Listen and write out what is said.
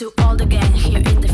To all the gang here in the